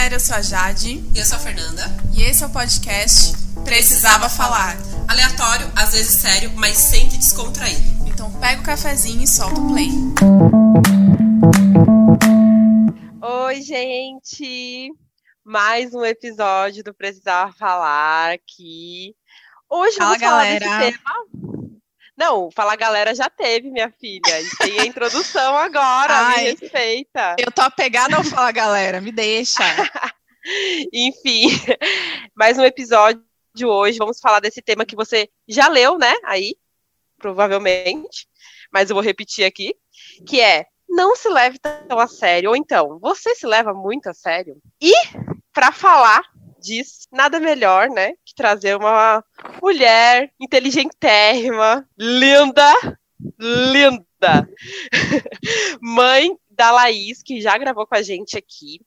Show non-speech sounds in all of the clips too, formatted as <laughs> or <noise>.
galera, eu sou a Jade. E eu sou a Fernanda. E esse é o podcast Precisava, Falar. Aleatório, às vezes sério, mas sempre descontraído. Então pega o cafezinho e solta o play. Oi, gente! Mais um episódio do Precisava Falar aqui. Hoje Fala, vamos falar galera. desse tema. Não, Fala Galera já teve, minha filha. E tem a introdução agora, Ai. me respeita. Eu tô apegada ao Fala Galera, me deixa. <laughs> Enfim, mais um episódio de hoje. Vamos falar desse tema que você já leu, né? Aí, provavelmente. Mas eu vou repetir aqui, que é não se leve tão a sério. Ou então, você se leva muito a sério. E para falar disso, nada melhor, né, que trazer uma mulher inteligentérrima, linda, linda. <laughs> Mãe da Laís, que já gravou com a gente aqui.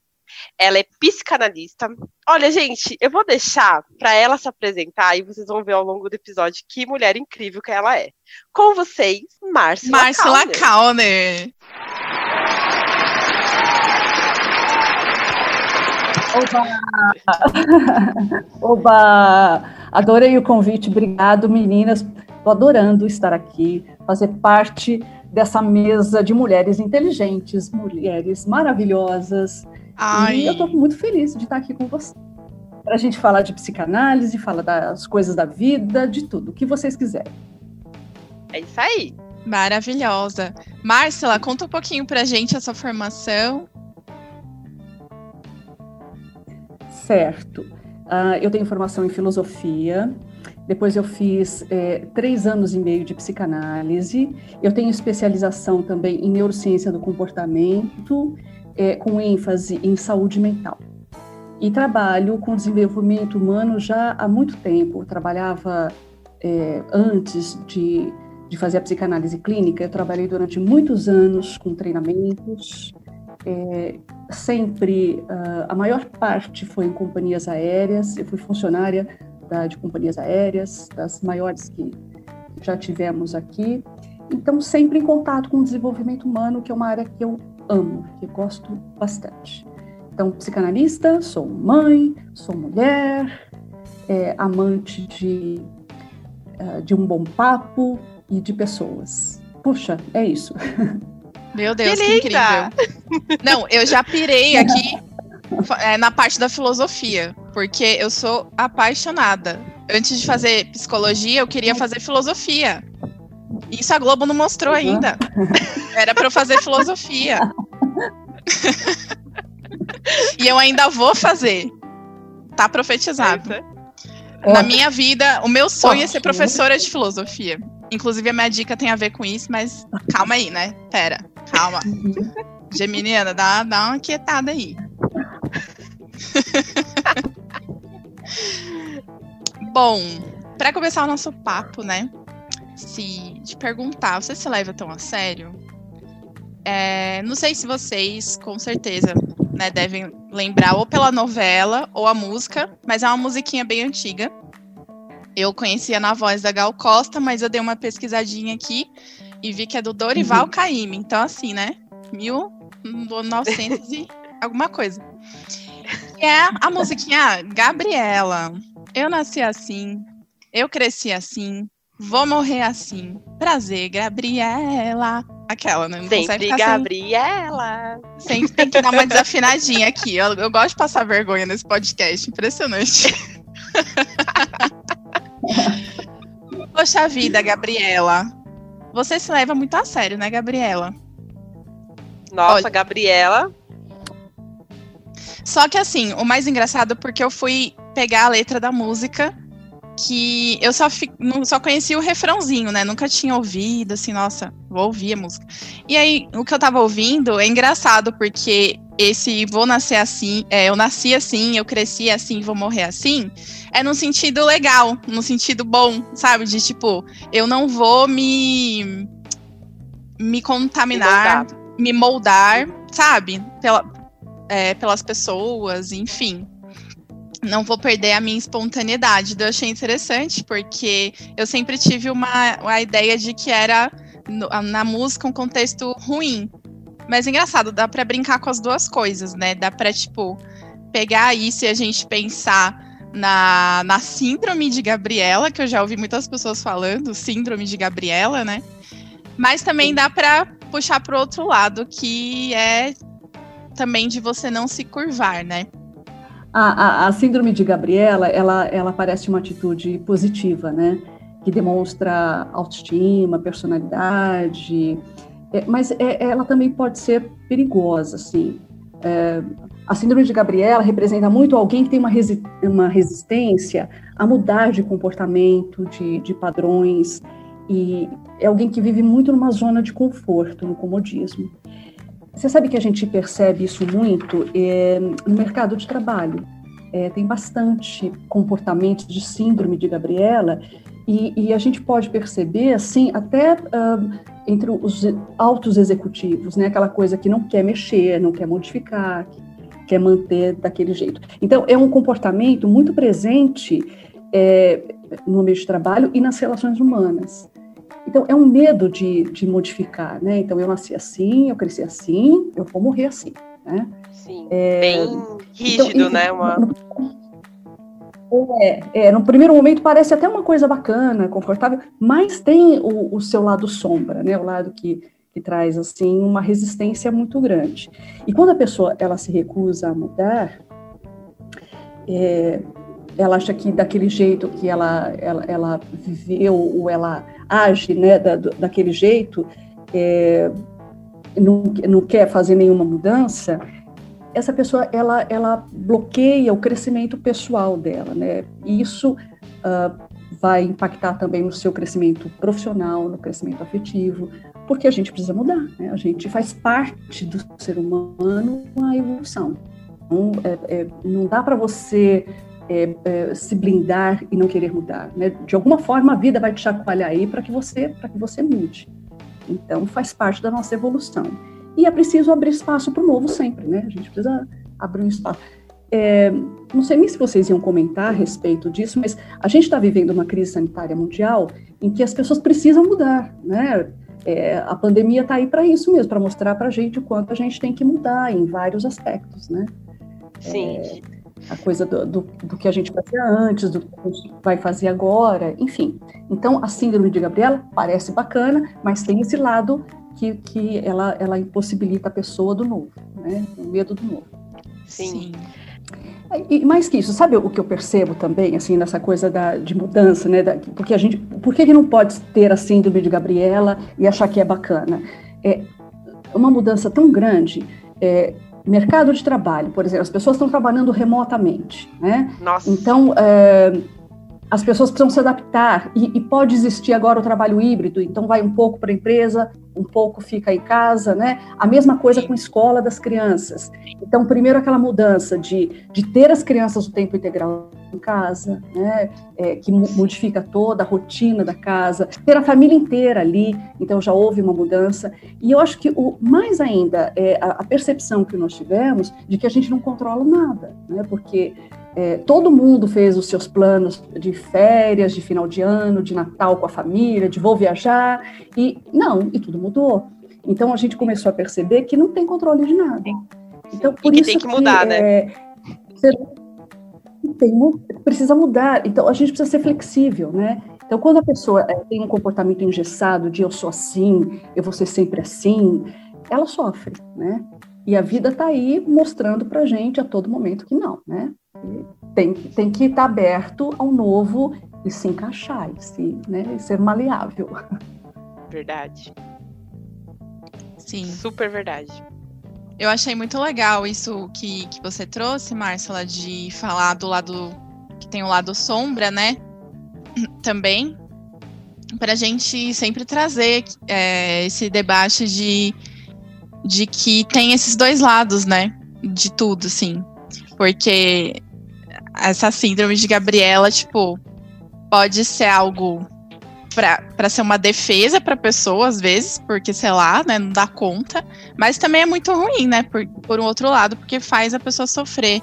Ela é psicanalista. Olha, gente, eu vou deixar para ela se apresentar e vocês vão ver ao longo do episódio que mulher incrível que ela é. Com vocês, Márcia Marcela Kauner. Kauner. <laughs> Oba! Adorei o convite, obrigado, meninas. Estou adorando estar aqui, fazer parte dessa mesa de mulheres inteligentes, mulheres maravilhosas. Ai, E eu estou muito feliz de estar aqui com você. Para a gente falar de psicanálise, falar das coisas da vida, de tudo, o que vocês quiserem. É isso aí. maravilhosa. Marcela, conta um pouquinho pra gente a sua formação. Certo. Ah, eu tenho formação em filosofia. Depois eu fiz eh, três anos e meio de psicanálise. Eu tenho especialização também em neurociência do comportamento, eh, com ênfase em saúde mental. E trabalho com desenvolvimento humano já há muito tempo. Eu trabalhava eh, antes de, de fazer a psicanálise clínica. Eu trabalhei durante muitos anos com treinamentos. Sempre, ah, a maior parte foi em companhias aéreas, eu fui funcionária da- de companhias aéreas, das maiores que já tivemos aqui, então sempre em contato com o desenvolvimento humano, que é uma área que eu amo, que eu gosto bastante. Então, psicanalista, sou mãe, sou mulher, é, amante de, ah, de um bom papo e de pessoas. Puxa, é isso. <laughs> Meu Deus, Que que, incrível. Não, eu já pirei aqui é, na parte da filosofia, porque eu sou apaixonada. Antes de fazer psicologia, eu queria fazer filosofia. Isso a Globo não mostrou Uhum. ainda. Era pra eu fazer filosofia. <laughs> e eu ainda vou fazer. Tá profetizado. É. Na minha vida, o meu sonho é ser professora de filosofia. Inclusive, a minha dica tem a ver com isso, mas calma aí, né? Pera, calma. <laughs> Geminiana, dá, dá uma quietada aí. <laughs> Bom, para começar o nosso papo, né? Se te perguntar, você se leva tão a sério? É, não sei se vocês, com certeza, né, devem lembrar ou pela novela ou a música, mas é uma musiquinha bem antiga. Eu conhecia na voz da Gal Costa, mas eu dei uma pesquisadinha aqui e vi que é do Dorival Caymmi. Então, assim, né? 1900 e alguma coisa. E é a musiquinha Gabriela. Eu nasci assim, eu cresci assim, vou morrer assim. Prazer, Gabriela. Aquela, né? Não Sempre ficar sem- Gabriela. Sempre tem que dar uma desafinadinha aqui. Eu, eu gosto de passar vergonha nesse podcast. Impressionante. <laughs> Poxa vida, Gabriela. Você se leva muito a sério, né, Gabriela? Nossa, Olha. Gabriela. Só que assim, o mais engraçado é porque eu fui pegar a letra da música que eu só, fi- só conhecia o refrãozinho, né? Nunca tinha ouvido, assim, nossa, vou ouvir a música. E aí, o que eu tava ouvindo é engraçado, porque esse vou nascer assim, é, eu nasci assim, eu cresci assim, vou morrer assim, é num sentido legal, num sentido bom, sabe? De tipo, eu não vou me, me contaminar, me moldar, sabe? Pela, é, pelas pessoas, enfim. Não vou perder a minha espontaneidade. Eu achei interessante, porque eu sempre tive uma, a ideia de que era no- na música um contexto ruim. Mas é engraçado, dá pra brincar com as duas coisas, né? Dá pra, tipo, pegar isso e a gente pensar na, na síndrome de Gabriela, que eu já ouvi muitas pessoas falando, síndrome de Gabriela, né? Mas também dá para puxar para o outro lado, que é também de você não se curvar, né? A, a, a, síndrome de Gabriela, ela, ela parece uma atitude positiva, né? Que demonstra autoestima, personalidade, é, mas é, ela também pode ser perigosa, assim. É, a síndrome de Gabriela representa muito alguém que tem uma, resi uma resistência a mudar de comportamento, de, de padrões, e é alguém que vive muito numa zona de conforto, no comodismo. Você sabe que a gente percebe isso muito é, no mercado de trabalho. É, tem bastante comportamento de síndrome de Gabriela e, e, a gente pode perceber, assim, até uh, entre os altos executivos, né? Aquela coisa que não quer mexer, não quer modificar, quer manter daquele jeito. Então, é um comportamento muito presente é, no ambiente de trabalho e nas relações humanas. Então, é um medo de, de modificar, né? Então, eu nasci assim, eu cresci assim, eu vou morrer assim, né? Sim, é, bem então, rígido, então, né? Uma... É, é, no primeiro momento parece até uma coisa bacana, confortável, mas tem o, o seu lado sombra, né? O lado que, que traz, assim, uma resistência muito grande. E quando a pessoa, ela se recusa a mudar, é, ela acha que daquele jeito que ela, ela, ela viveu ou ela age né, da, daquele jeito, é, não, não quer fazer nenhuma mudança, essa pessoa ela, ela bloqueia o crescimento pessoal dela, né? E isso uh, vai impactar também no seu crescimento profissional, no crescimento afetivo, porque a gente precisa mudar, né? A gente faz parte do ser humano a evolução. Então, é, é, não dá para você é, é, se blindar e não querer mudar. Né? De alguma forma, a vida vai te chacoalhar aí para que você para que você mude. Então, faz parte da nossa evolução. E é preciso abrir espaço para o novo sempre, né? A gente precisa abrir um espaço. É, não sei nem se vocês iam comentar a respeito disso, mas a gente está vivendo uma crise sanitária mundial em que as pessoas precisam mudar, né? É, a pandemia está aí para isso mesmo, para mostrar para a gente o quanto a gente tem que mudar em vários aspectos, né? Sim. É, a coisa do, do, do, que a gente fazia antes, do que a gente vai fazer agora, enfim. Então, a síndrome de Gabriela parece bacana, mas tem esse lado que, que ela, ela impossibilita a pessoa do novo, né? O medo do novo. Sim. E mais que isso, sabe o que eu percebo também, assim, nessa coisa da, de mudança, né? Da, porque a gente, por que, que não pode ter a síndrome de Gabriela e achar que é bacana? É uma mudança tão grande. É, mercado de trabalho, por exemplo, as pessoas estão trabalhando remotamente, né? Nossa. Então, é, as pessoas precisam se adaptar e, e, pode existir agora o trabalho híbrido, então vai um pouco para a empresa, um pouco fica em casa, né? A mesma coisa com a escola das crianças. Então, primeiro aquela mudança de, de ter as crianças o tempo integral em casa, né? É, que modifica toda a rotina da casa, ter a família inteira ali, então já houve uma mudança. E eu acho que o mais ainda é a, a percepção que nós tivemos de que a gente não controla nada, né? Porque é, todo mundo fez os seus planos de férias, de final de ano, de Natal com a família, de vou viajar, e não, e tudo mudou. Então a gente começou a perceber que não tem controle de nada. Então, por e que isso tem que mudar, que, né? É, tem, precisa mudar. Então a gente precisa ser flexível, né? Então, quando a pessoa é, tem um comportamento engessado de eu sou assim, eu vou ser sempre assim, ela sofre, né? E a vida está aí mostrando para gente a todo momento que não, né? Tem, tem que estar aberto ao novo e se encaixar, e, se, né, e ser maleável. Verdade. Sim. Super verdade. Eu achei muito legal isso que, que você trouxe, Marcela, de falar do lado que tem o lado sombra, né? Também. Para a gente sempre trazer é, esse debate de, de que tem esses dois lados, né? De tudo, assim. Porque essa síndrome de Gabriela, tipo, pode ser algo para ser uma defesa para pessoa, às vezes, porque, sei lá, né, não dá conta, mas também é muito ruim, né, por, por um outro lado, porque faz a pessoa sofrer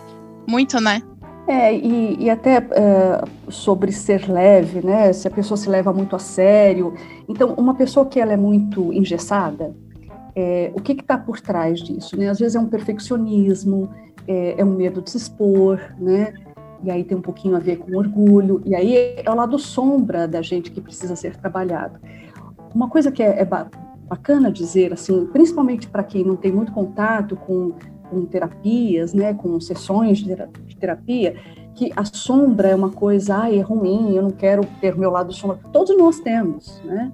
muito, né? É, e, e até é, sobre ser leve, né, se a pessoa se leva muito a sério. Então, uma pessoa que ela é muito engessada, é, o que está por trás disso? Né? Às vezes é um perfeccionismo, é, é um medo de se expor, né? E aí tem um pouquinho a ver com orgulho, e aí é o lado sombra da gente que precisa ser trabalhado. Uma coisa que é, é bacana dizer, assim, principalmente para quem não tem muito contato com, com terapias, né, com sessões de terapia, que a sombra é uma coisa, ai, é ruim, eu não quero ter meu lado sombra. Todos nós temos, né?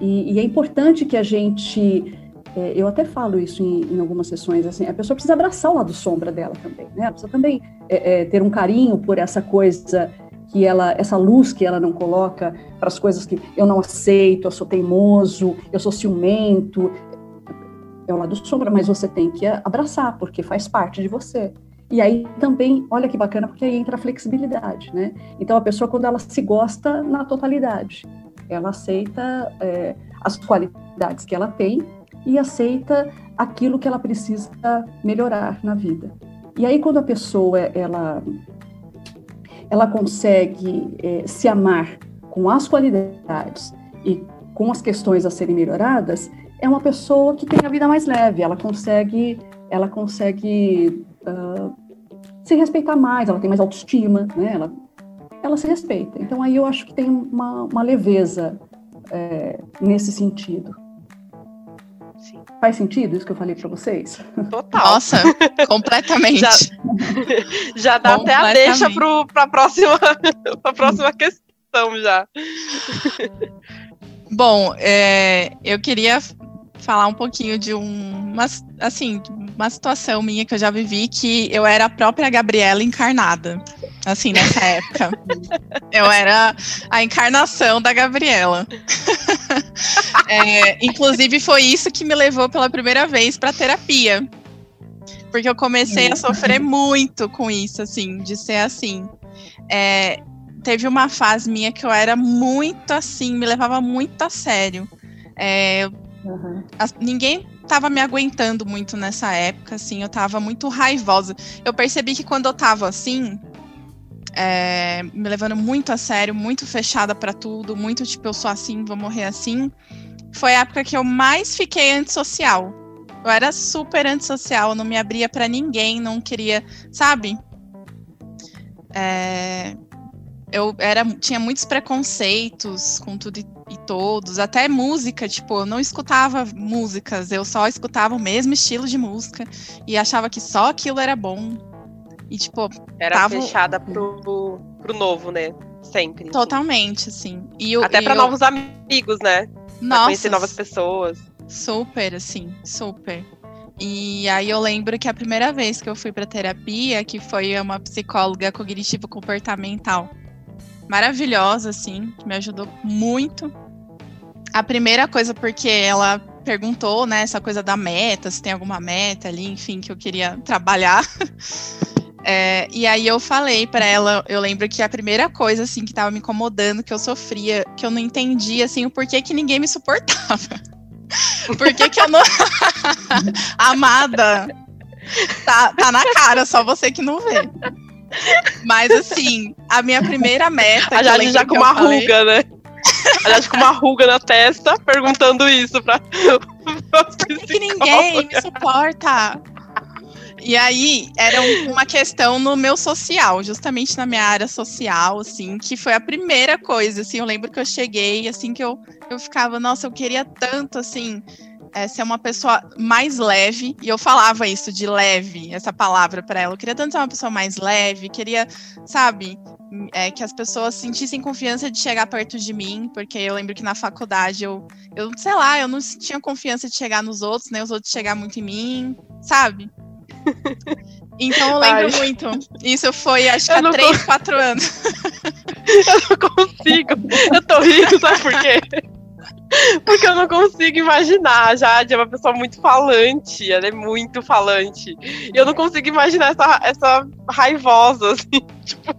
E, e é importante que a gente é, eu até falo isso em, em, algumas sessões, assim, a pessoa precisa abraçar o lado sombra dela também, né? Ela precisa também é, é, ter um carinho por essa coisa que ela, essa luz que ela não coloca para as coisas que eu não aceito, eu sou teimoso, eu sou ciumento, é o lado sombra, mas você tem que abraçar, porque faz parte de você. E aí também, olha que bacana, porque aí entra a flexibilidade, né? Então a pessoa, quando ela se gosta na totalidade, ela aceita é, as qualidades que ela tem e aceita aquilo que ela precisa melhorar na vida. E aí quando a pessoa ela ela consegue é, se amar com as qualidades e com as questões a serem melhoradas, é uma pessoa que tem a vida mais leve. Ela consegue ela consegue uh, se respeitar mais. Ela tem mais autoestima, né? Ela ela se respeita. Então aí eu acho que tem uma, uma leveza é, nesse sentido. Sim. Faz sentido isso que eu falei para vocês? Total. Nossa, <laughs> completamente. Já, <laughs> já dá até a deixa para a próxima, <laughs> próxima questão já. Bom, é, eu queria falar um pouquinho de um, uma, assim, uma situação minha que eu já vivi que eu era a própria Gabriela encarnada, assim, nessa época. <laughs> eu era a encarnação da Gabriela. <laughs> é, inclusive, foi isso que me levou pela primeira vez para terapia. Porque eu comecei a sofrer muito com isso, assim, de ser assim. É, teve uma fase minha que eu era muito assim, me levava muito a sério. É, Uhum. As, ninguém tava me aguentando muito nessa época, assim, eu tava muito raivosa. Eu percebi que quando eu tava assim, é, me levando muito a sério, muito fechada para tudo, muito tipo, eu sou assim, vou morrer assim, foi a época que eu mais fiquei antissocial. Eu era super antissocial, não me abria para ninguém, não queria, sabe? É, eu era, tinha muitos preconceitos com tudo e e todos, até música, tipo, eu não escutava músicas, eu só escutava o mesmo estilo de música e achava que só aquilo era bom. E, tipo, era tava... fechada pro, pro novo, né? Sempre. Totalmente, assim. E eu, até para eu... novos amigos, né? Nossa, conhecer novas pessoas. Super, assim, super. E aí eu lembro que a primeira vez que eu fui para terapia, que foi uma psicóloga cognitivo comportamental, maravilhosa, assim, que me ajudou muito. A primeira coisa, porque ela perguntou, né, essa coisa da meta, se tem alguma meta ali, enfim, que eu queria trabalhar. <laughs> É, e aí eu falei para ela, eu lembro que a primeira coisa assim que tava me incomodando, que eu sofria, que eu não entendia assim o porquê que ninguém me suportava. <laughs> Por que, que eu não. <laughs> Amada! Tá, tá na cara, só você que não vê. Mas assim, a minha primeira meta. A Jade já com uma falei... ruga, né? A Jade com uma ruga na testa, perguntando isso pra. Por que ninguém me suporta? E aí, era uma questão no meu social, justamente na minha área social, assim, que foi a primeira coisa, assim, eu lembro que eu cheguei, assim, que eu, eu ficava, nossa, eu queria tanto, assim, é, ser uma pessoa mais leve, e eu falava isso de leve, essa palavra para ela. Eu queria tanto ser uma pessoa mais leve, queria, sabe, é, que as pessoas sentissem confiança de chegar perto de mim, porque eu lembro que na faculdade eu, eu sei lá, eu não tinha confiança de chegar nos outros, nem né, os outros chegar muito em mim, sabe? <laughs> Então eu lembro Ai. muito. Isso foi, acho que há 3, 4 anos. <laughs> eu não consigo. Eu tô rindo, sabe por quê? <laughs> Porque eu não consigo imaginar. A Jade é uma pessoa muito falante, ela é muito falante. E eu não consigo imaginar essa, essa raivosa, assim, <laughs> tipo.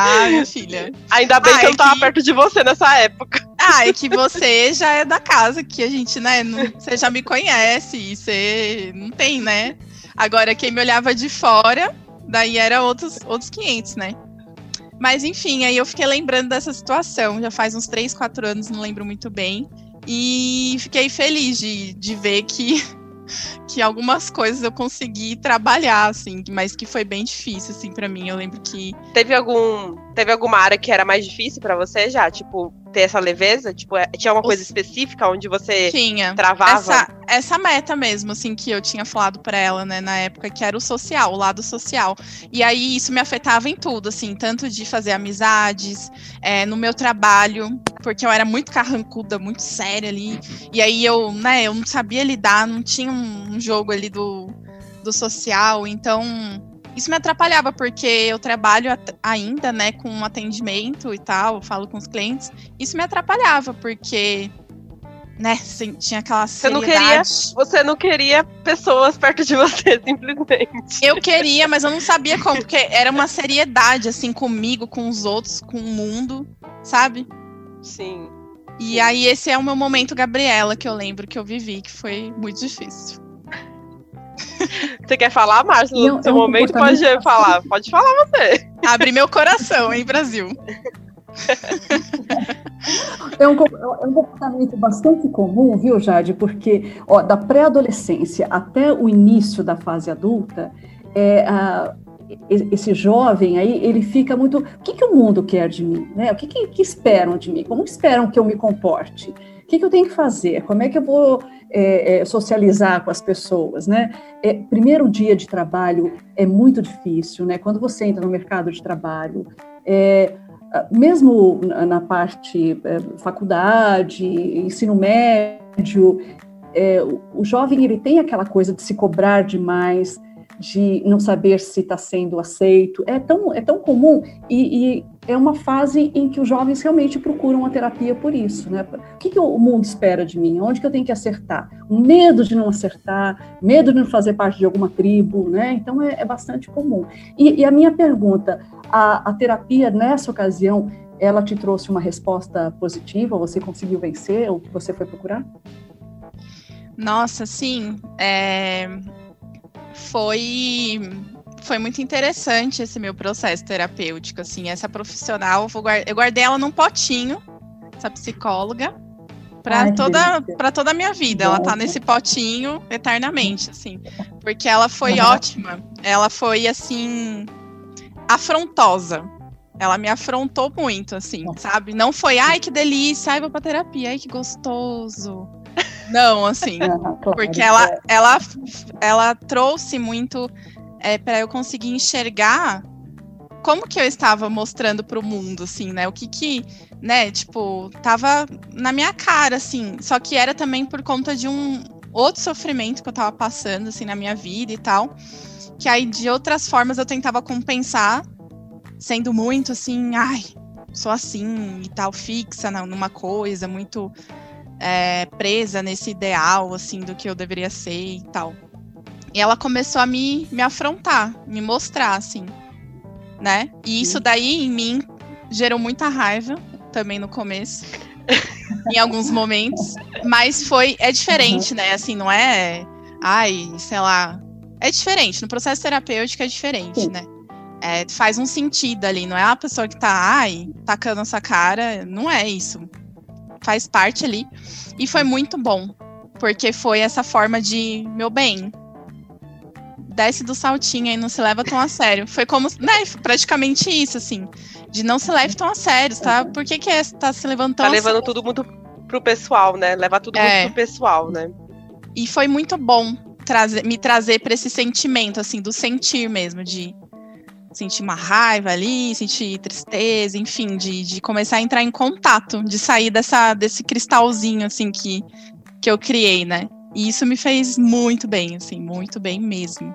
Ah, minha filha. Ainda bem ah, que eu não tava que... perto de você nessa época. Ah, é que você já é da casa, que a gente, né? Não, você já me conhece, e você não tem, né? Agora, quem me olhava de fora, daí era outros, outros 500, né? Mas enfim, aí eu fiquei lembrando dessa situação, já faz uns 3, 4 anos, não lembro muito bem. E fiquei feliz de, de ver que <laughs> que algumas coisas eu consegui trabalhar, assim, mas que foi bem difícil, assim, para mim. Eu lembro que. Teve algum. Teve alguma área que era mais difícil para você já? Tipo, ter essa leveza? Tipo, é, tinha uma coisa específica onde você tinha. travava? Essa, essa meta mesmo, assim, que eu tinha falado para ela, né, na época, que era o social, o lado social. E aí isso me afetava em tudo, assim, tanto de fazer amizades, é, no meu trabalho, porque eu era muito carrancuda, muito séria ali. E aí eu, né, eu não sabia lidar, não tinha um jogo ali do, do social, então isso me atrapalhava, porque eu trabalho ainda, né, com atendimento e tal, falo com os clientes. Isso me atrapalhava, porque, né, tinha aquela você não queria Você não queria pessoas perto de <laughs> você, simplesmente. Eu queria, mas eu não sabia como, porque era uma seriedade, assim, comigo, com os outros, com o mundo, sabe? Sim. E aí esse é o meu momento Gabriela que eu lembro que eu vivi, que foi muito difícil. <laughs> Você quer falar, Márcio? No seu momento pode falar. Pode falar você. Abre meu coração, hein, Brasil? É um, é um, comportamento bastante comum, viu, Jade? Porque ó, da pré-adolescência até o início da fase adulta, é, a, esse jovem aí, ele fica muito. O que, que o mundo quer de mim? Né? O que, que, que esperam de mim? Como esperam que eu me comporte? Que, que eu tenho que fazer? Como é que eu vou é, é, socializar com as pessoas, né? É, primeiro dia de trabalho é muito difícil, né? Quando você entra no mercado de trabalho, é, mesmo na parte é, faculdade, ensino médio, é, o jovem ele tem aquela coisa de se cobrar demais, de não saber se está sendo aceito. É tão, é tão comum e, e, é uma fase em que os jovens realmente procuram a terapia por isso. Né? O que, que o mundo espera de mim? Onde que eu tenho que acertar? Medo de não acertar, medo de não fazer parte de alguma tribo. Né? Então, é, é bastante comum. E, e, a minha pergunta, a, a terapia nessa ocasião, ela te trouxe uma resposta positiva? Você conseguiu vencer o que você foi procurar? Nossa, sim. É, foi foi muito interessante esse meu processo terapêutico, assim, essa profissional, eu guardei ela num potinho, essa psicóloga, para toda para toda a minha vida. Ela tá nesse potinho eternamente, assim, porque ela foi ótima. Ela foi assim afrontosa. Ela me afrontou muito, assim, sabe? Não foi, ai, que delícia, ai, vou pra terapia, ai, que gostoso. Não, assim, porque ela, é. ela, ela trouxe muito é, para eu conseguir enxergar como que eu estava mostrando para o mundo, assim, né? O que que, né? Tipo, tava na minha cara, assim. Só que era também por conta de um outro sofrimento que eu tava passando, assim, na minha vida e tal. Que aí, de outras formas, eu tentava compensar, sendo muito assim, ai, sou assim e tal, fixa numa coisa, muito é, presa nesse ideal, assim, do que eu deveria ser e tal. E ela começou a me, me afrontar, me mostrar, assim, né? E isso daí, em mim, gerou muita raiva, também no começo, <laughs> em alguns momentos. Mas foi, é diferente, uhum. né? Assim, não é, ai, sei lá. É diferente, no processo terapêutico é diferente, Sim. né? É, faz um sentido ali, não é a pessoa que tá, ai, tacando essa cara, não é isso faz parte ali. E foi muito bom, porque foi essa forma de, meu bem, desce do saltinho e não se leva tão a sério. Foi como, né, praticamente isso, assim, de não se leve tão a sério, tá? Por que que é, tá se levando tão Tá levando tudo muito pro pessoal, né? Levar tudo é. muito pro pessoal, né? E foi muito bom trazer, me trazer para esse sentimento, assim, do sentir mesmo, de sentir uma raiva ali, sentir tristeza, enfim, de, de começar a entrar em contato, de sair dessa, desse cristalzinho, assim, que, que eu criei, né? E isso me fez muito bem, assim, muito bem mesmo.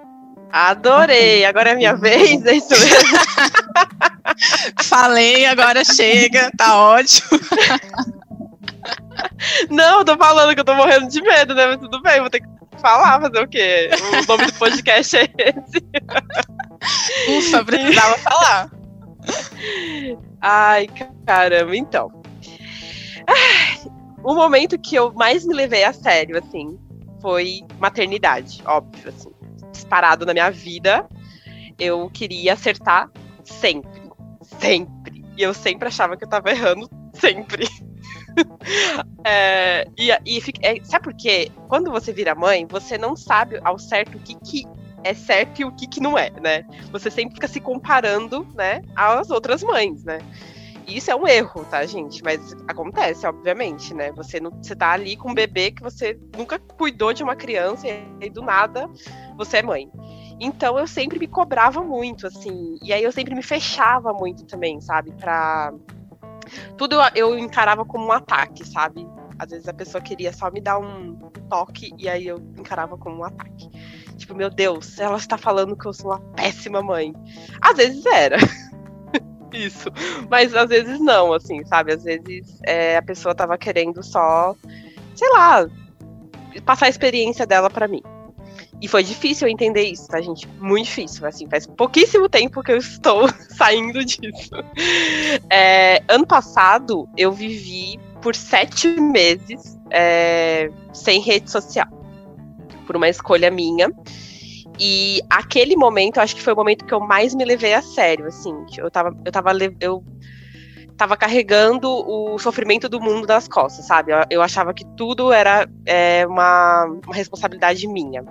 Adorei! Agora é minha vez, é isso mesmo. <laughs> Falei, agora chega, tá ótimo. Não, tô falando que eu tô morrendo de medo, né? Mas tudo bem, vou ter que falar, fazer o quê? O nome do podcast é esse. Ufa, precisava falar. Ai, caramba, então. O momento que eu mais me levei a sério, assim, foi maternidade, óbvio, assim. Disparado na minha vida. Eu queria acertar sempre. Sempre. E eu sempre achava que eu tava errando sempre. <laughs> É, e, e é, sabe por quê? Quando você vira mãe, você não sabe ao certo o que, que é certo e o que, que não é, né? Você sempre fica se comparando, né, às outras mães, né? Isso é um erro, tá, gente? Mas acontece, obviamente, né? Você não, você tá ali com um bebê que você nunca cuidou de uma criança e aí do nada você é mãe. Então eu sempre me cobrava muito, assim, e aí eu sempre me fechava muito também, sabe? Pra. Tudo eu encarava como um ataque, sabe? Às vezes a pessoa queria só me dar um toque e aí eu encarava como um ataque. Tipo, meu Deus, ela está falando que eu sou uma péssima mãe. Às vezes era. <laughs> <laughs> Isso. Mas às vezes não, assim, sabe? Às vezes é, a pessoa tava querendo só, sei lá, passar a experiência dela para mim. E foi difícil eu entender isso, tá, gente? Muito difícil. Assim, faz pouquíssimo tempo que eu estou <laughs> saindo disso. É, ano passado, eu vivi por sete meses é, sem rede social. Por uma escolha minha. E aquele momento, acho que foi o momento que eu mais me levei a sério, assim. Eu tava, eu tava, eu tava carregando o sofrimento do mundo nas costas, sabe? Eu, eu achava que tudo era é, uma, uma responsabilidade minha.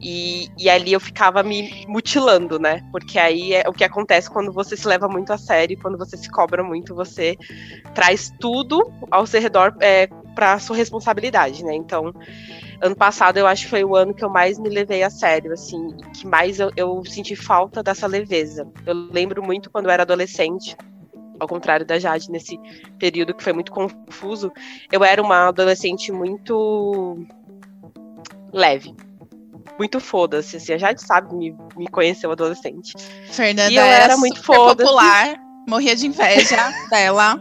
E, e, ali eu ficava me mutilando, né? Porque aí é o que acontece quando você se leva muito a sério, quando você se cobra muito, você traz tudo ao seu redor é, para sua responsabilidade, né? Então, ano passado eu acho que foi o ano que eu mais me levei a sério, assim, que mais eu, eu senti falta dessa leveza. Eu lembro muito quando eu era adolescente, ao contrário da Jade, nesse período que foi muito confuso, eu era uma adolescente muito leve muito foda-se. Assim, a Jade sabe, me, me conheceu adolescente. Fernanda e eu era, era muito foda popular. Morria de inveja dela.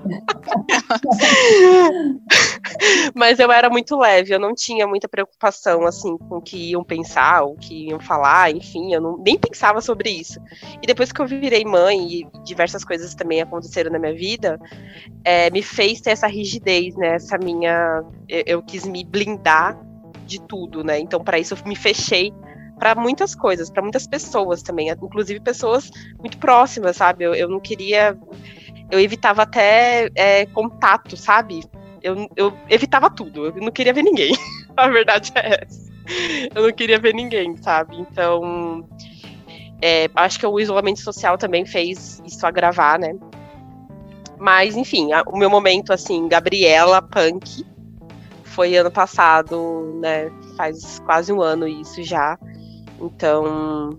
Mas eu era muito leve, eu não tinha muita preocupação assim com o que iam pensar, o que iam falar, enfim, eu não, nem pensava sobre isso. E depois que eu virei mãe e diversas coisas também aconteceram na minha vida, é, me fez ter essa rigidez, né? Essa minha. Eu, eu quis me blindar de tudo, né? Então, para isso, eu me fechei para muitas coisas, para muitas pessoas também, inclusive pessoas muito próximas, sabe? Eu, eu não queria. Eu evitava até é, contato, sabe? Eu, eu evitava tudo, eu não queria ver ninguém. <laughs> A verdade é essa. Eu não queria ver ninguém, sabe? Então. É, acho que o isolamento social também fez isso agravar, né? Mas, enfim, a, o meu momento, assim, Gabriela Punk, foi ano passado, né? Faz quase um ano isso já. Então,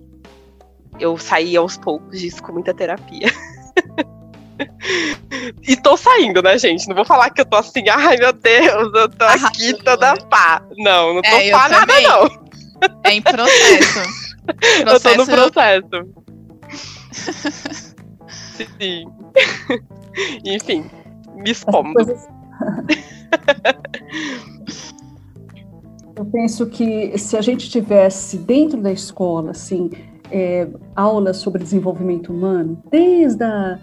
eu saí aos poucos disso com muita terapia. <laughs> e tô saindo, né, gente? Não vou falar que eu tô assim, ai meu Deus, eu tô aqui toda pá. Não, não tô é, pá nada, não. É em processo. processo. <laughs> Eu tô no processo. <laughs> Sim. Enfim, me expondo. Eu penso que se a gente tivesse dentro da escola, assim, é, aulas sobre desenvolvimento humano, desde a,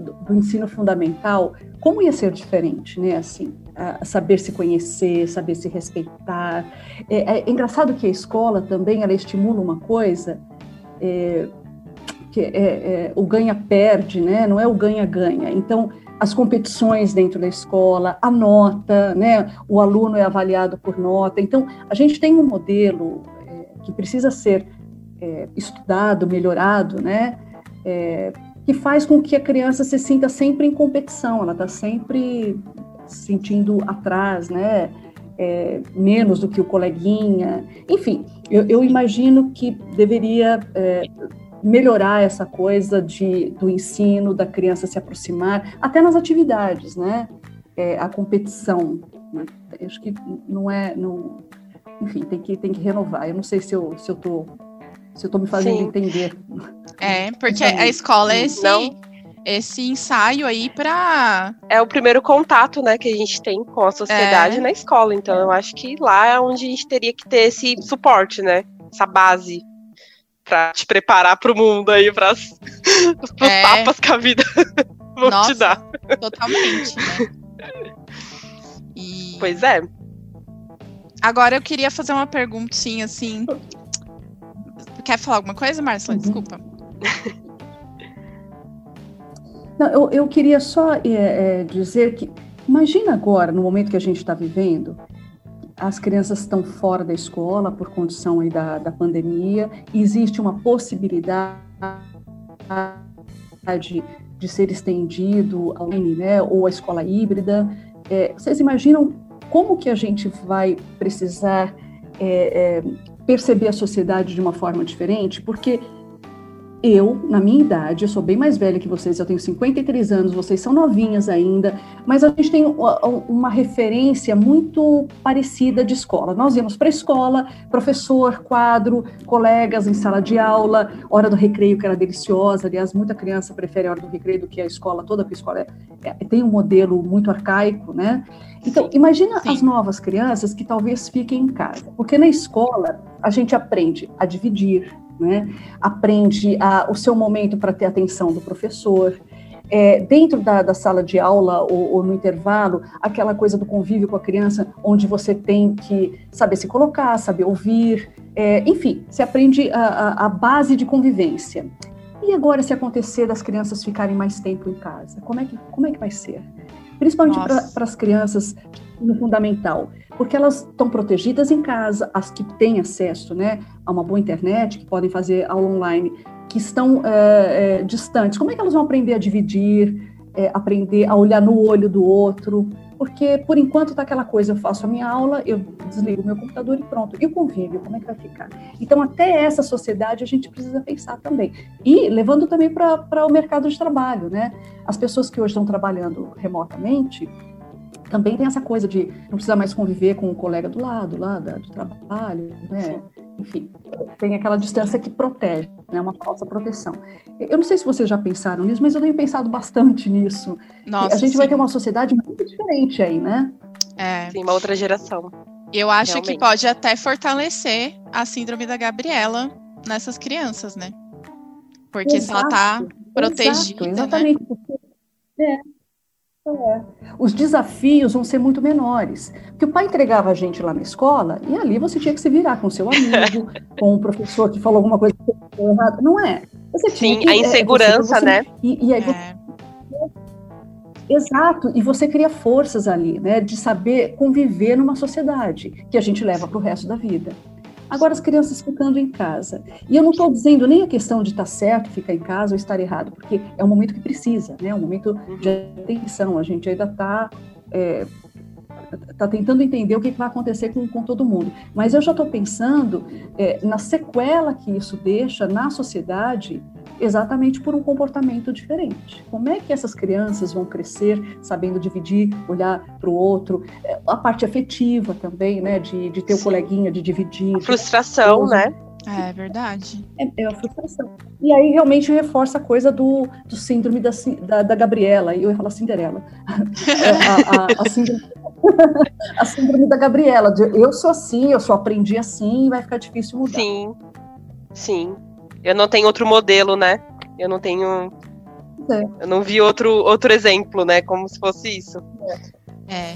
do, do ensino fundamental, como ia ser diferente, né? Assim, saber se conhecer, saber se respeitar. É, é, engraçado que a escola também ela estimula uma coisa é, que é, é o ganha-perde, né? Não é o ganha-ganha. Então as competições dentro da escola, a nota, né? O aluno é avaliado por nota. Então, a gente tem um modelo é, que precisa ser é, estudado, melhorado, né? É, que faz com que a criança se sinta sempre em competição, ela está sempre se sentindo atrás, né? É, menos do que o coleguinha. Enfim, eu, eu imagino que deveria é, melhorar essa coisa de, do ensino, da criança se aproximar, até nas atividades, né? É, a competição. Né? Acho que não é. Não, enfim, tem que, tem que renovar. Eu não sei se eu estou se eu tô, se eu tô me fazendo Sim. entender. É, <laughs> porque a escola é esse, não. esse ensaio aí para. É o primeiro contato, né, que a gente tem com a sociedade é. na escola. Então, eu acho que lá é onde a gente teria que ter esse suporte, né? Essa base pra te preparar pro mundo aí, para <laughs> os é. tapas que a vida <laughs> vão Nossa, te dar. Totalmente, né? E... Pois é. Agora eu queria fazer uma perguntinha assim. Quer falar alguma coisa, Marcela? Uhum. Desculpa. <laughs> Não, eu, eu queria só é, é, dizer que Imagina agora, no momento que a gente está vivendo, as crianças estão fora da escola por condição aí da, da pandemia, existe uma possibilidade de, ser estendido online, né, ou a escola híbrida. É, vocês imaginam como que a gente vai precisar é, é, perceber a sociedade de uma forma diferente? Porque eu, na minha idade, eu sou bem mais velha que vocês, eu tenho 53 anos, vocês são novinhas ainda, mas a gente tem uma referência muito parecida de escola. Nós íamos para a escola, professor, quadro, colegas em sala de aula, hora do recreio que era deliciosa, aliás, muita criança prefere a hora do recreio do que a escola toda, porque a escola é, é, tem um modelo muito arcaico, né? Então, imagina Sim. as novas crianças que talvez fiquem em casa, porque na escola a gente aprende a dividir, né? aprende a, o seu momento para ter atenção do professor. É, dentro da, da, sala de aula ou, ou, no intervalo, aquela coisa do convívio com a criança, onde você tem que saber se colocar, saber ouvir, é, enfim, se aprende a, a, a, base de convivência. E agora, se acontecer das crianças ficarem mais tempo em casa, como é que, como é que vai ser? Principalmente para as crianças no fundamental, porque elas estão protegidas em casa, as que têm acesso né, a uma boa internet, que podem fazer aula online, que estão é, é, distantes. Como é que elas vão aprender a dividir, é, aprender a olhar no olho do outro? Porque, por enquanto, está aquela coisa, eu faço a minha aula, eu desligo o meu computador e pronto. E o convívio, como é que vai ficar? Então, até essa sociedade a gente precisa pensar também. E levando também para o mercado de trabalho, né? As pessoas que hoje estão trabalhando remotamente, também tem essa coisa de não precisar mais conviver com o colega do lado, lá do trabalho, né? Enfim, tem aquela distância que protege, né? Uma falsa proteção. Eu não sei se vocês já pensaram nisso, mas eu tenho pensado bastante nisso. Nossa, a gente sim. vai ter uma sociedade muito diferente aí, né? É. Sim, uma outra geração. Eu acho Realmente. que pode até fortalecer a síndrome da Gabriela nessas crianças, né? Porque exato, se ela tá protegida. Exato, né? exatamente. Né? É. É. Os desafios vão ser muito menores. Porque o pai entregava a gente lá na escola e ali você tinha que se virar com seu <laughs> amigo, com o professor que falou alguma coisa errada. Não é? Você Sim, que, a insegurança, é, você, né? E, e aí você... É. Exato, e você cria forças ali, né, de saber conviver numa sociedade que a gente leva para o resto da vida. Agora as crianças ficando em casa. E eu não estou dizendo nem a questão de estar tá certo ficar em casa ou estar errado, porque é um momento que precisa, né? É um momento de atenção. A gente ainda está é, tá tentando entender o que vai acontecer com, com todo mundo. Mas eu já estou pensando é, na sequela que isso deixa na sociedade exatamente por um comportamento diferente. Como é que essas crianças vão crescer sabendo dividir, olhar para o outro, é, a parte afetiva também, né, de, de ter o coleguinha, de dividir. A frustração, de... né? É verdade. É, é a frustração. E aí realmente reforça a coisa do, do síndrome da, da, da Gabriela, e eu ia falar Cinderela. É, <laughs> a, a, a, síndrome, <laughs> a síndrome da Gabriela, de eu sou assim, eu só aprendi assim, vai ficar difícil mudar. Sim, sim. Eu não tenho outro modelo, né? Eu não tenho. É. Eu não vi outro, outro exemplo, né? Como se fosse isso. É.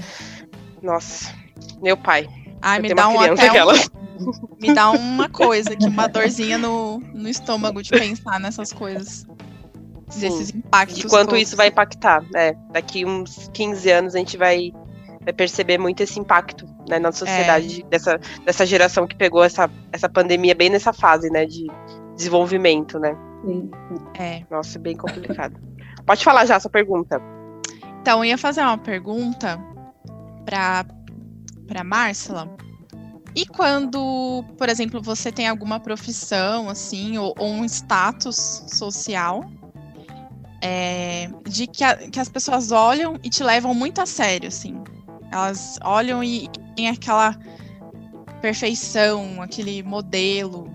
Nossa, meu pai. Ai, me dá um até um, Me dá uma coisa, que uma dorzinha no, no estômago de pensar nessas coisas. Sim. Desses impactos. De quanto todos. isso vai impactar, né? Daqui uns 15 anos a gente vai, vai perceber muito esse impacto né, na sociedade é. dessa, dessa geração que pegou essa, essa pandemia bem nessa fase, né? De desenvolvimento, né? Sim. É. Nossa, bem complicado. Pode falar já a sua pergunta. Então, eu ia fazer uma pergunta para para Márcia. E quando, por exemplo, você tem alguma profissão, assim, ou, ou um status social, é, de que, a, que as pessoas olham e te levam muito a sério, assim. Elas olham e tem aquela perfeição, aquele modelo,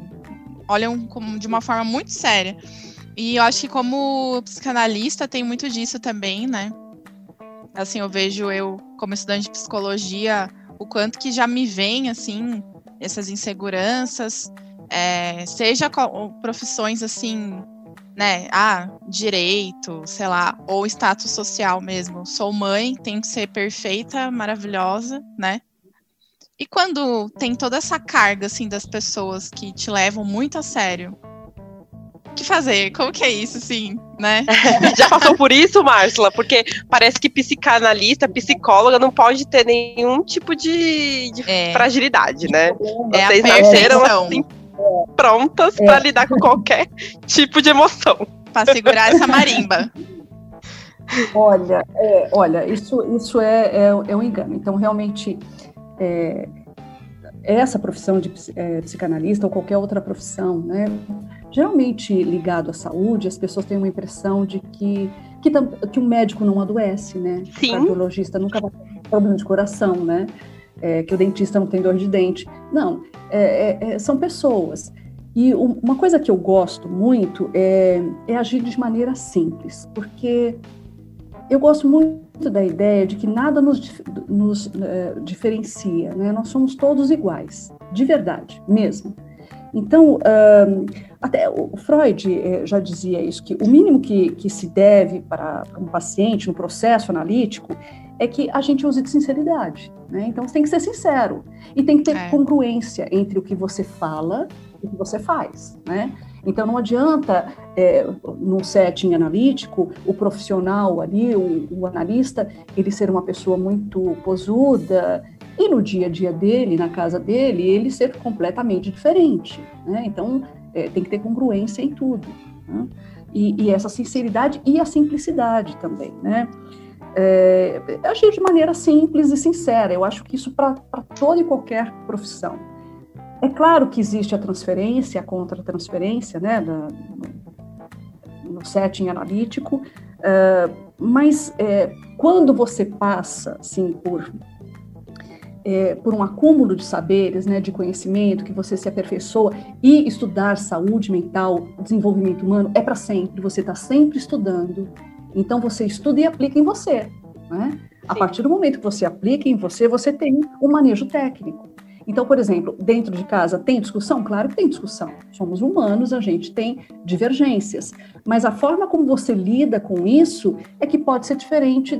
olham como de uma forma muito séria. E eu acho que como psicanalista tem muito disso também, né? Assim, eu vejo eu como estudante de psicologia o quanto que já me vem assim essas inseguranças, é, seja profissões assim, né? Ah, direito, sei lá, ou status social mesmo. Sou mãe, tenho que ser perfeita, maravilhosa, né? E quando tem toda essa carga assim das pessoas que te levam muito a sério, o que fazer? Como que é isso, assim? Né? <laughs> Já passou por isso, Márcia? Porque parece que psicanalista, psicóloga não pode ter nenhum tipo de, de É. fragilidade, né? É a Vocês nasceram assim, prontas É. pra lidar com qualquer <laughs> tipo de emoção. Pra segurar essa marimba. Olha, é, olha, isso, isso é, é, é um engano. Então, realmente, é, essa profissão de é, psicanalista ou qualquer outra profissão, né, geralmente ligado à saúde, as pessoas têm uma impressão de que que, que um médico não adoece, né? Sim. O cardiologista nunca vai ter problema de coração, né? É, que o dentista não tem dor de dente. Não, é, é, é, são pessoas. E uma coisa que eu gosto muito é, é agir de maneira simples, porque eu gosto muito da ideia de que nada nos, nos, eh, diferencia, né? Nós somos todos iguais, de verdade, mesmo. Então, até o Freud eh, já dizia isso, que o mínimo que, que se deve para um paciente no processo analítico é que a gente use de sinceridade. Né? Então, você tem que ser sincero e tem que ter É. congruência entre o que você fala e o que você faz. Né? Então, não adianta, é, num setting analítico, o profissional ali, o, o analista, ele ser uma pessoa muito posuda e no dia a dia dele, na casa dele, ele ser completamente diferente. Né? Então, é, tem que ter congruência em tudo. né? E, e essa sinceridade e a simplicidade também, né? É, agir de maneira simples e sincera. Eu acho que isso para toda e qualquer profissão. É claro que existe a transferência, a contra-transferência, né, no, no setting analítico, eh, mas eh, quando você passa, assim, por, eh, por um acúmulo de saberes, né, de conhecimento, que você se aperfeiçoa, e estudar saúde mental, desenvolvimento humano, é para sempre, você está sempre estudando, então você estuda e aplica em você, né? A partir do momento que você aplica em você, você tem um manejo técnico. Então, por exemplo, dentro de casa tem discussão? Claro que tem discussão. Somos humanos, a gente tem divergências. Mas a forma como você lida com isso é que pode ser diferente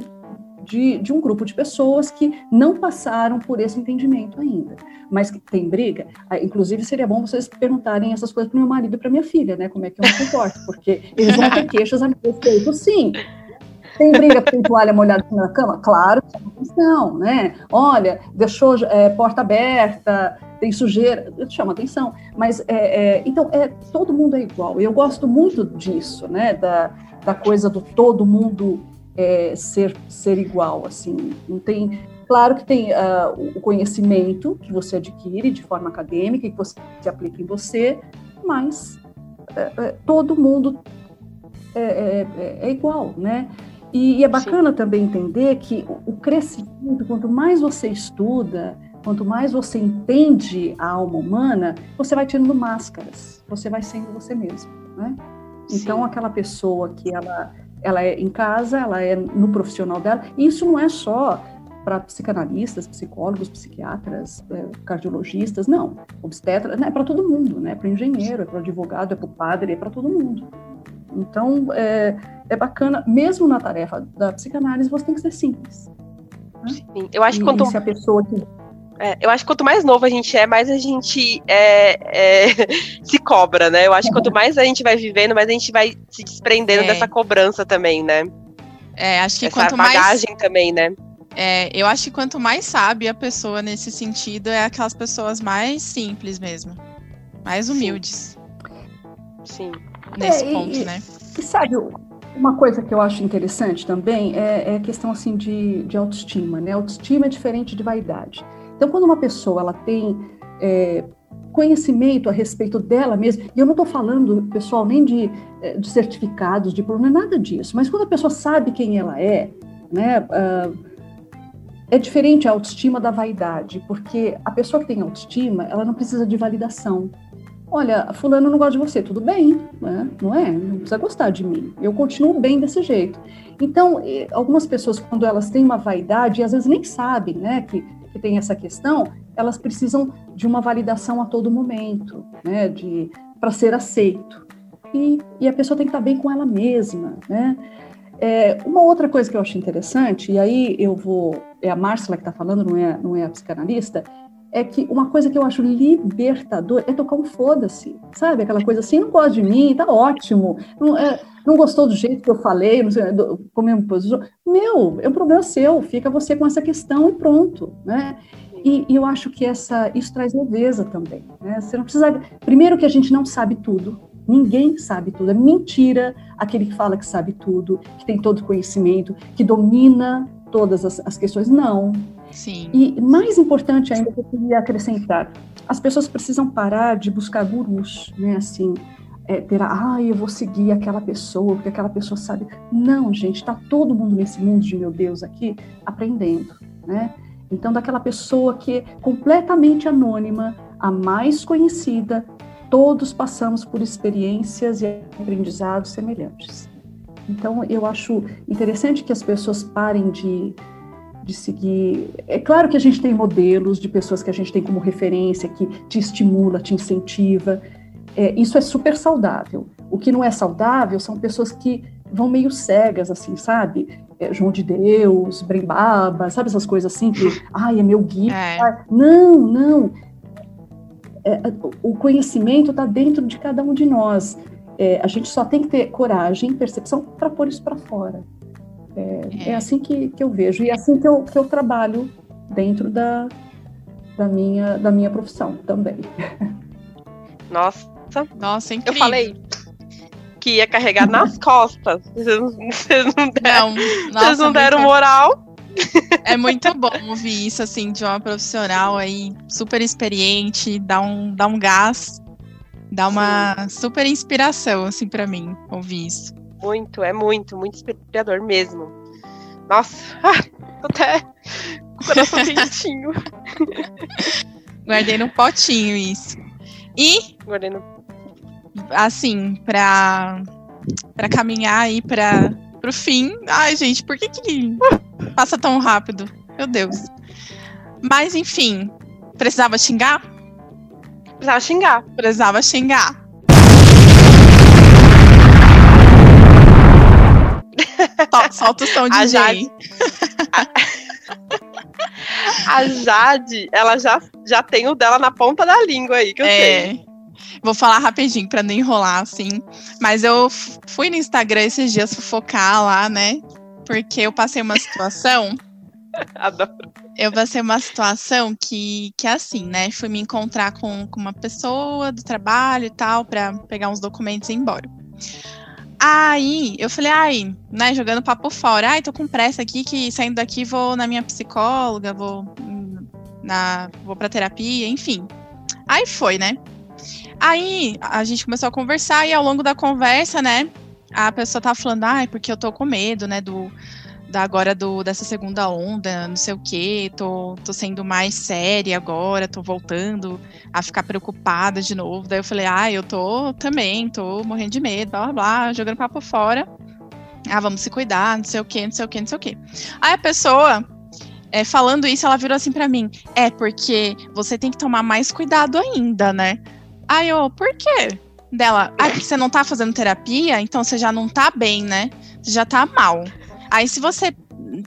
de, de um grupo de pessoas que não passaram por esse entendimento ainda. Mas que tem briga. Ah, Inclusive, seria bom vocês perguntarem essas coisas para meu marido e para minha filha, né? Como é que eu me comporto, porque eles vão ter queixas a meu respeito, sim. Tem briga tem toalha molhada da cama? Claro, atenção, né? Olha, deixou é, porta aberta, tem sujeira, chama atenção. Mas, é, é, então, é, todo mundo é igual. Eu gosto muito disso, né? Da, da coisa do todo mundo é, ser, ser igual, assim. Não tem... Claro que tem ah, o conhecimento que você adquire de forma acadêmica e que você se aplica em você, mas é, é, todo mundo é, é, é- é igual, né? E, e é bacana também entender que o, o crescimento, quanto mais você estuda, quanto mais você entende a alma humana, você vai tirando máscaras, você vai sendo você mesmo, né? Então, Sim. aquela pessoa que ela, ela é em casa, ela é no profissional dela, e isso não é só para psicanalistas, psicólogos, psiquiatras, eh, cardiologistas, não. Obstetra, né, é para todo mundo, né? Para o engenheiro, é para o advogado, é para o padre, é para todo mundo. Então, é, é bacana, mesmo na tarefa da psicanálise, você tem que ser simples. Sim. Eu acho que quanto e se a pessoa que É, eu acho que quanto mais novo a gente é, mais a gente é, é, <laughs> se cobra, né? Eu acho que quanto mais a gente vai vivendo, mais a gente vai se desprendendo É. dessa cobrança também, né? É, acho que Essa quanto mais. bagagem também, né? É, eu acho que quanto mais sabe a pessoa nesse sentido, é aquelas pessoas mais simples mesmo. Mais humildes Sim. nesse É, ponto, e- né? E sabe, uma coisa que eu acho interessante também é, é a questão assim de, de autoestima, né? Autoestima é diferente de vaidade. Então, quando uma pessoa ela tem é, conhecimento a respeito dela mesma, e eu não estou falando, pessoal, nem de, eh, de certificados, de é nada disso, mas quando a pessoa sabe quem ela é, né? ah, é diferente a autoestima da vaidade, porque a pessoa que tem autoestima, ela não precisa de validação. Olha, fulano não gosta de você, tudo bem, né? não é? Não precisa gostar de mim. Eu continuo bem desse jeito. Então, algumas pessoas, quando elas têm uma vaidade, e às vezes nem sabem né, que, que tem essa questão, elas precisam de uma validação a todo momento, né? De, para ser aceito. E, e a pessoa tem que estar bem com ela mesma, né? É, uma outra coisa que eu acho interessante, e aí eu vou, é a Márcia que está falando, não é, não é a psicanalista, é que uma coisa que eu acho libertador é tocar um foda-se, sabe? Aquela coisa assim, não gosta de mim, tá ótimo. Não, é, não gostou do jeito que eu falei, não sei, do, como eu. Meu, é um problema seu, fica você com essa questão e pronto, né? E, e, eu acho que essa, isso traz leveza também. Né? Você não precisa. Primeiro que a gente não sabe tudo. Ninguém sabe tudo. É mentira aquele que fala que sabe tudo, que tem todo conhecimento, que domina todas as, as questões. Não. Sim. E mais importante ainda que eu queria acrescentar, as pessoas precisam parar de buscar gurus, né? Assim, é, ter, ah, eu vou seguir aquela pessoa, porque aquela pessoa sabe. Não, gente, está todo mundo nesse mundo de meu Deus aqui aprendendo, né? Então, daquela pessoa que é completamente anônima, a mais conhecida, todos passamos por experiências e aprendizados semelhantes. Então, eu acho interessante que as pessoas parem de, de seguir. É claro que a gente tem modelos de pessoas que a gente tem como referência, que te estimula, te incentiva. É, isso é super saudável. O que não é saudável são pessoas que vão meio cegas, assim, sabe? É, João de Deus, Brembaba, sabe essas coisas assim que, <laughs> ai, é meu guia. É. Não, não. É, o conhecimento está dentro de cada um de nós. É, a gente só tem que ter coragem, percepção para pôr isso para fora. É, é, assim que, que eu vejo e é assim que eu, que eu trabalho dentro da, da, minha, da minha profissão também. <laughs> Nossa, nossa, incrível. Eu falei, que ia carregar nas <laughs> costas. Vocês não, deram, não, nossa, vocês não deram moral. É muito bom ouvir isso, assim, de uma profissional aí super experiente, dá um, dá um gás, dá uma Sim. super inspiração, assim, para mim, ouvir isso. Muito, é muito, muito inspirador mesmo. Nossa, <laughs> ah, tô até com o coração <laughs> quentinho. Guardei no potinho isso. E. Guardei no assim, para para caminhar aí para o fim. Ai, gente, por que que passa tão rápido? Meu Deus. Mas enfim, precisava xingar? Precisava xingar. Precisava xingar. <laughs> Solta o som de a Jade. A Jade, ela já, já tem o dela na ponta da língua aí, que eu é. sei. Vou falar rapidinho para não enrolar, assim. Mas eu fui no Instagram esses dias focar lá, né? Porque eu passei uma situação. <laughs> Adoro. Eu passei uma situação que, que é assim, né? Fui me encontrar com, com uma pessoa do trabalho e tal, para pegar uns documentos e ir embora. Aí eu falei, ai, né, jogando papo fora, ai, tô com pressa aqui, que saindo daqui vou na minha psicóloga, vou na vou pra terapia, enfim. Aí foi, né? Aí a gente começou a conversar e ao longo da conversa, né, a pessoa tava falando, ai, porque eu tô com medo, né, do da agora do dessa segunda onda, não sei o que, tô, tô sendo mais séria agora, tô voltando a ficar preocupada de novo. Daí eu falei, ah, eu tô também, tô morrendo de medo, blá blá blá, jogando papo fora. Ah, vamos se cuidar, não sei o que, não sei o que, não sei o que. Aí a pessoa é, falando isso, ela virou assim para mim: é porque você tem que tomar mais cuidado ainda, né? Aí eu, por quê? Dela, ah, você não tá fazendo terapia, então você já não tá bem, né? Você já tá mal. Aí se você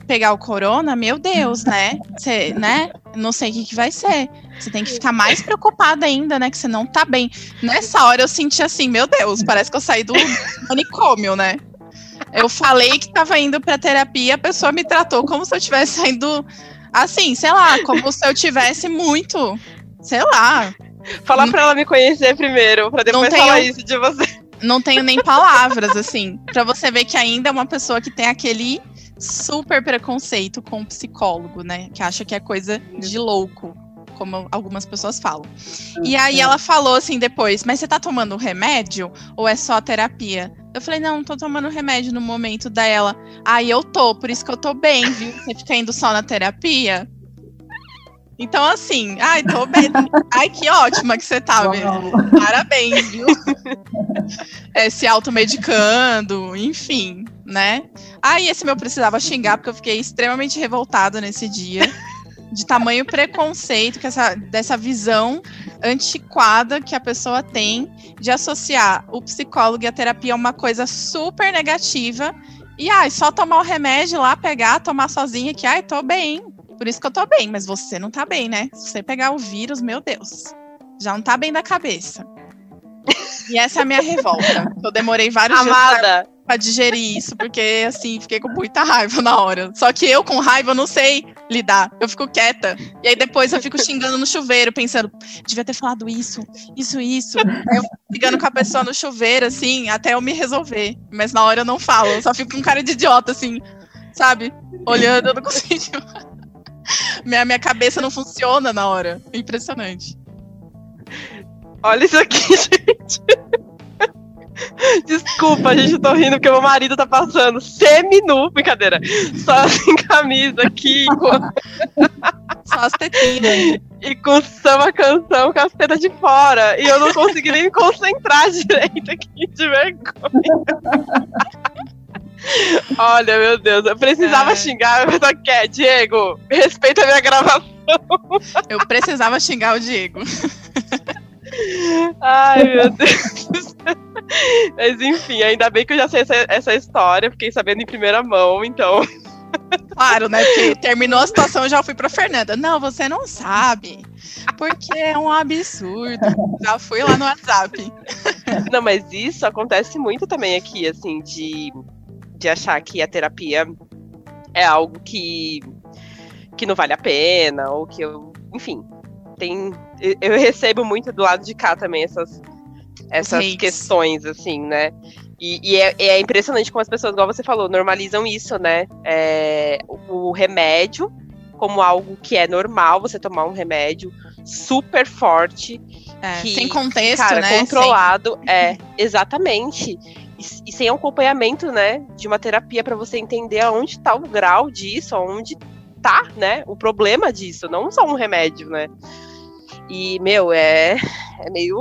pegar o corona, meu Deus, né? Você, né? Não sei o que, que vai ser. Você tem que ficar mais preocupada ainda, né? Que você não tá bem. Nessa hora eu senti assim, meu Deus, parece que eu saí do manicômio, né? Eu falei que tava indo pra terapia, a pessoa me tratou como se eu tivesse saindo assim, sei lá, como se eu tivesse muito, sei lá, Falar pra ela me conhecer primeiro, pra depois falar isso de você. Não tenho nem palavras, assim. Pra você ver que ainda é uma pessoa que tem aquele super preconceito com o psicólogo, né? Que acha que é coisa de louco, como algumas pessoas falam. E aí ela falou assim depois, mas você tá tomando remédio ou é só terapia? Eu falei, não, não tô tomando remédio no momento dela. Aí eu tô, por isso que eu tô bem, viu? Você fica indo só na terapia? Então, assim, ai, tô bem. Ai, que ótima que você tá. Parabéns, viu? É, se automedicando, enfim, né? Aí, esse meu precisava xingar, porque eu fiquei extremamente revoltada nesse dia. De tamanho preconceito, que essa, dessa visão antiquada que a pessoa tem de associar o psicólogo e a terapia a uma coisa super negativa. E ai, só tomar o remédio lá, pegar, tomar sozinha, que ai, tô bem, Por isso que eu tô bem, mas você não tá bem, né? Se você pegar o vírus, meu Deus, já não tá bem da cabeça. E essa é a minha revolta. Eu demorei vários dias pra, Amada, pra digerir isso, porque assim, fiquei com muita raiva na hora. Só que eu com raiva eu não sei lidar. Eu fico quieta. E aí depois eu fico xingando no chuveiro, pensando, devia ter falado isso, isso, isso. Aí eu fico brigando com a pessoa no chuveiro, assim, até eu me resolver. Mas na hora eu não falo, eu só fico com cara de idiota, assim, sabe? Olhando, eu não consigo. Minha, minha cabeça não funciona na hora. Impressionante. olha isso aqui, <laughs> gente. Desculpa, gente, eu tô rindo porque meu marido tá passando semi-nu, brincadeira. Só sem camisa aqui com- Só as tetinhas. e com samba canção com as tetas de fora. E eu não consegui nem me concentrar <laughs> direito aqui de vergonha. Olha, meu Deus, eu precisava É. xingar, mas só quer, Diego, respeita a minha gravação. Eu precisava xingar o Diego. Ai, meu Deus. Mas enfim, ainda bem que eu já sei essa, essa história, fiquei sabendo em primeira mão, então. Claro, né? Porque terminou a situação, eu já fui pra Fernanda. Não, você não sabe. Porque é um absurdo. Já fui lá no WhatsApp. Não, mas isso acontece muito também aqui, assim, de, de achar que a terapia é algo que, que não vale a pena, ou que eu. Enfim, tem. eu- recebo muito do lado de cá também essas, essas questões, assim, né? E, e é, é impressionante como as pessoas, igual você falou, normalizam isso, né? É, o, o remédio como algo que é normal você tomar um remédio super forte É, que, sem contexto, cara, né? controlado, é, exatamente. E, e sem acompanhamento, né, de uma terapia para você entender aonde tá o grau disso, aonde tá, né, o problema disso, não só um remédio, né. E, meu, é, é meio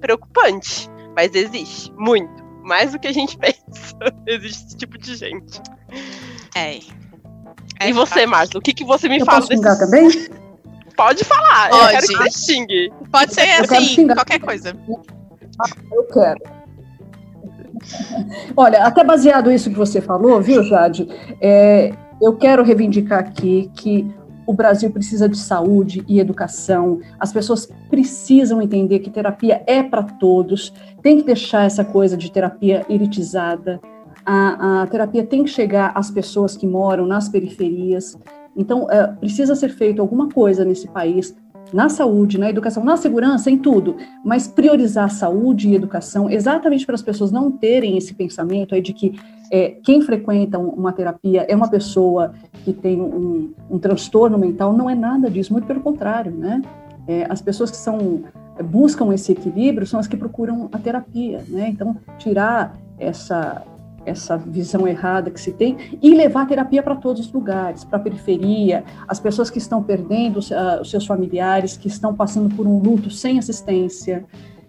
preocupante, mas existe, muito. Mais do que a gente <laughs> pensa. Existe esse tipo de gente. É. É e você, Márcio, o que, que você me Eu fala posso xingar desse... também? Pode falar, eu Pode. quero que você xingue. Pode ser Eu assim, qualquer coisa. Eu quero. Olha, até baseado nisso que você falou, viu, Jade? É, eu quero reivindicar aqui que o Brasil precisa de saúde e educação. As pessoas precisam entender que terapia é para todos. Tem que deixar essa coisa de terapia elitizada. A, a terapia tem que chegar às pessoas que moram nas periferias. Então, é, precisa ser feito alguma coisa nesse país, na saúde, na educação, na segurança, em tudo mas priorizar saúde e educação exatamente para as pessoas não terem esse pensamento aí de que é, quem frequenta um- uma terapia é uma pessoa que tem um, um transtorno mental, não é nada disso, muito pelo contrário, né? É, as pessoas que são buscam esse equilíbrio são as que procuram a terapia, né? Então tirar essa essa visão errada que se tem e levar a terapia para todos os lugares, para a periferia, as pessoas que estão perdendo ah, os seus familiares, que estão passando por um luto sem assistência,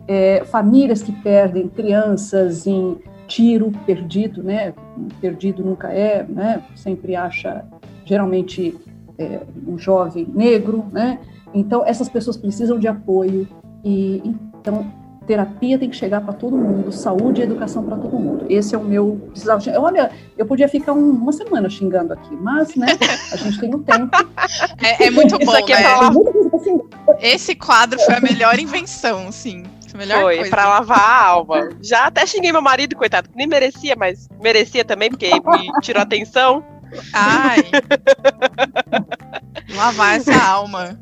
é, famílias que perdem crianças em tiro perdido, né? Perdido nunca é, né? Sempre acha, geralmente, é, um jovem negro, né? Então, essas pessoas precisam de apoio e, então, terapia tem que chegar para todo mundo, saúde e educação para todo mundo. Esse é o meu. Precisava, olha, eu podia ficar um- uma semana xingando aqui, mas, né? A gente tem um tempo. <laughs> É, é muito Isso bom, aqui é né? Esse quadro foi a melhor invenção, sim. Melhor Foi, coisa. pra lavar a alma. Já até xinguei meu marido, coitado, que nem merecia, mas merecia também, porque me tirou atenção. Ai. <laughs> Lavar essa alma.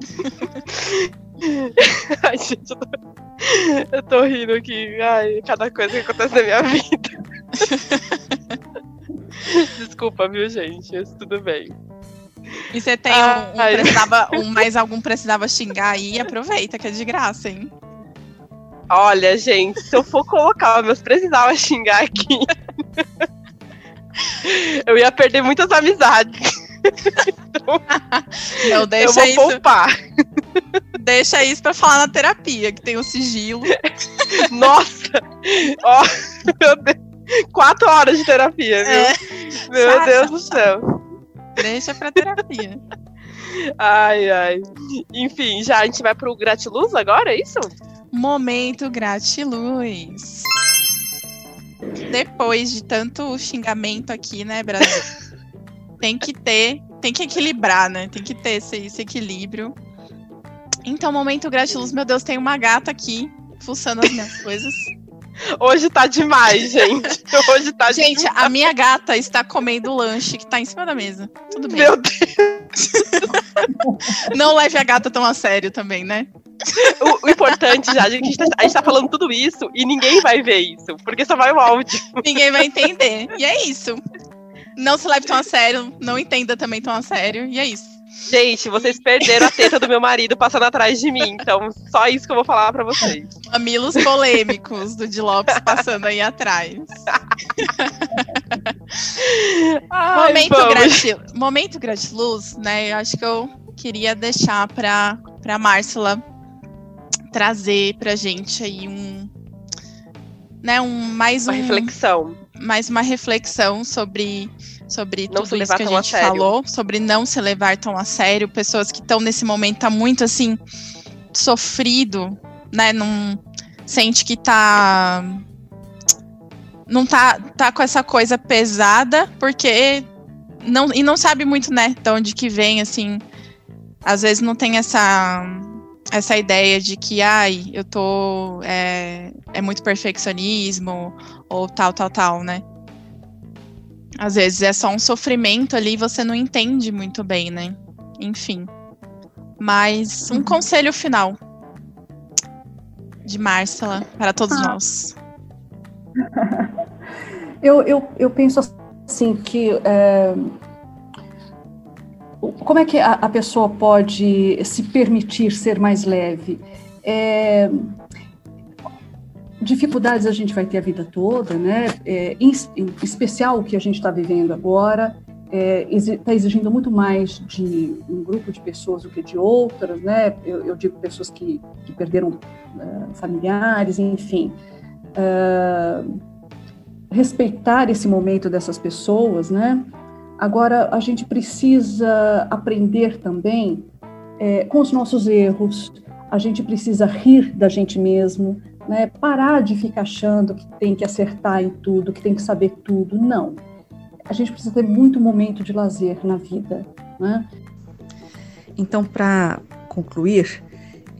<laughs> <laughs> Ai, gente, eu tô, eu tô rindo aqui. Ai, cada coisa que acontece na minha vida. <laughs> Desculpa, viu, gente? Mas tudo bem. E você tem um, um Ai. precisava, um mais algum precisava xingar aí, aproveita que é de graça, hein? Olha, gente, se eu for colocar meus precisava xingar aqui, eu ia perder muitas amizades. Não, eu deixa vou isso, poupar. deixa isso pra falar na terapia, que tem o sigilo. Nossa! Ó, meu Deus. Quatro horas de terapia, viu? É, Meu. Deus do céu. deixa pra terapia. Ai, ai. Enfim, já a gente vai pro Gratiluz agora, é isso? Momento gratiluz. Depois de tanto xingamento aqui, né, Brasil? Tem que ter tem que equilibrar, né? Tem que ter esse, esse equilíbrio. Então, momento gratiluz, meu Deus, tem uma gata aqui fuçando as minhas coisas. <laughs> Hoje tá demais, gente. <laughs> Hoje tá Gente, demais. a minha gata está comendo o lanche que tá em cima da mesa. Tudo bem. Meu Deus. <laughs> Não leve a gata tão a sério também, né? O, o importante já, a gente, tá, a gente tá falando tudo isso e ninguém vai ver isso, porque só vai o áudio. Ninguém vai entender. E é isso. Não se leve tão a sério, não entenda também tão a sério. E é isso. Gente, vocês perderam a teta do meu marido passando atrás de mim, então só isso que eu vou falar pra vocês. Mamilos polêmicos do Di Lopes passando aí atrás. Ai, momento, vamos. grati... momento gratiluz, né? Eu acho que eu queria deixar pra, pra Márcela trazer pra gente aí um. Né, um mais Uma um, reflexão. Mais uma reflexão sobre, sobre Não tudo isso que a a gente sério. falou, sobre não se levar tão a sério, pessoas que estão nesse momento tá muito assim sofrido, né? Não sente que tá não tá tá com essa coisa pesada, porque não e não sabe muito, né, de onde que vem assim. Às vezes não tem essa essa ideia de que, ai, eu tô. É, é muito perfeccionismo, ou tal, tal, tal, né? Às vezes é só um sofrimento ali e você não entende muito bem, né? Enfim. Mas um conselho final de Márcela para todos Ah. nós. <laughs> Eu, eu, eu penso assim que é, como é que a, a pessoa pode se permitir ser mais leve? É, dificuldades a gente vai ter a vida toda, né? É, em, em especial o que a gente está vivendo agora está exigindo muito mais de um grupo de pessoas do que de outras, né? Eu, eu digo pessoas que, que perderam eh, familiares, enfim. Ah, respeitar esse momento dessas pessoas, né? Agora a gente precisa aprender também eh, com os nossos erros. A gente precisa rir da gente mesmo, né? Parar de ficar achando que tem que acertar em tudo, que tem que saber tudo. Não. A gente precisa ter muito momento de lazer na vida, né? Então, para concluir,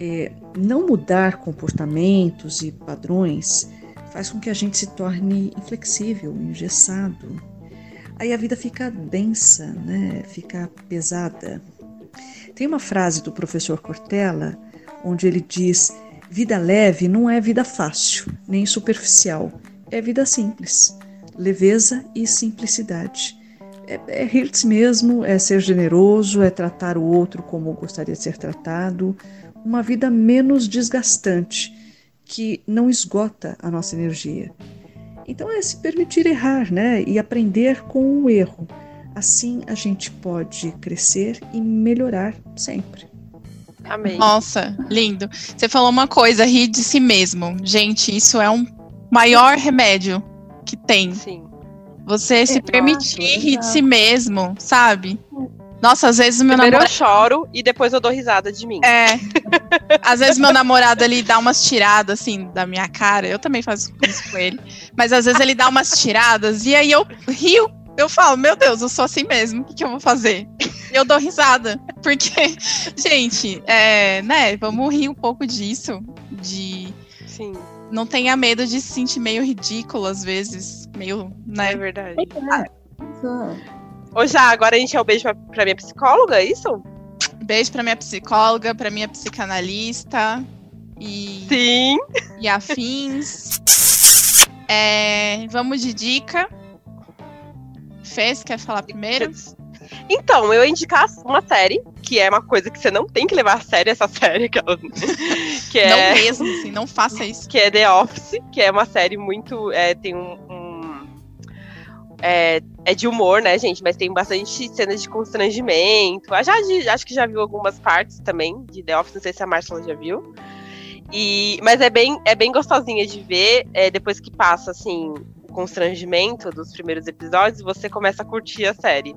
é, não mudar comportamentos e padrões faz com que a gente se torne inflexível, engessado. Aí a vida fica densa, né? fica pesada. Tem uma frase do professor Cortella onde ele diz: vida leve não é vida fácil, nem superficial, é vida simples, leveza e simplicidade. É, é mesmo, é ser generoso, é tratar o outro como gostaria de ser tratado, uma vida menos desgastante, que não esgota a nossa energia. Então é se permitir errar, né? E aprender com o erro. Assim a gente pode crescer e melhorar sempre. Amém. Nossa, lindo. Você falou uma coisa, rir de si mesmo. Gente, isso é um maior remédio que tem. Sim. Você se permitir rir de si mesmo, sabe? Nossa, às vezes o meu Primeiro eu namorado. choro e depois eu dou risada de mim. É. Às vezes meu namorado ele dá umas tiradas assim da minha cara. Eu também faço isso com ele. Mas às vezes ele dá umas tiradas e aí eu rio. Eu falo, meu Deus, eu sou assim mesmo. O que, que eu vou fazer? Eu dou risada. Porque, <laughs> gente, é, né? Vamos rir um pouco disso. De Sim, não tenha medo de se sentir meio ridículo às vezes. Meio, é né? verdade. Exato. Ô, já, agora a gente é o beijo pra, pra minha psicóloga, é isso? Beijo pra minha psicóloga, pra minha psicanalista. E. Sim. e afins. É, vamos de dica. Fez, quer falar primeiro? Então, eu ia indicar uma série, que é uma coisa que você não tem que levar a sério, essa <laughs> série, que, ela- que é... Não mesmo, assim, não faça isso. que é The Office, que é uma série muito. é, tem um. um- é, é de humor, né, gente? Mas tem bastante cenas de constrangimento. Eu já, de- acho que já viu algumas partes também de The Office, não sei se a Marcela já viu. E, mas é bem, é bem gostosinha de ver. é, depois que passa, assim, constrangimento dos primeiros episódios, você começa a curtir a série.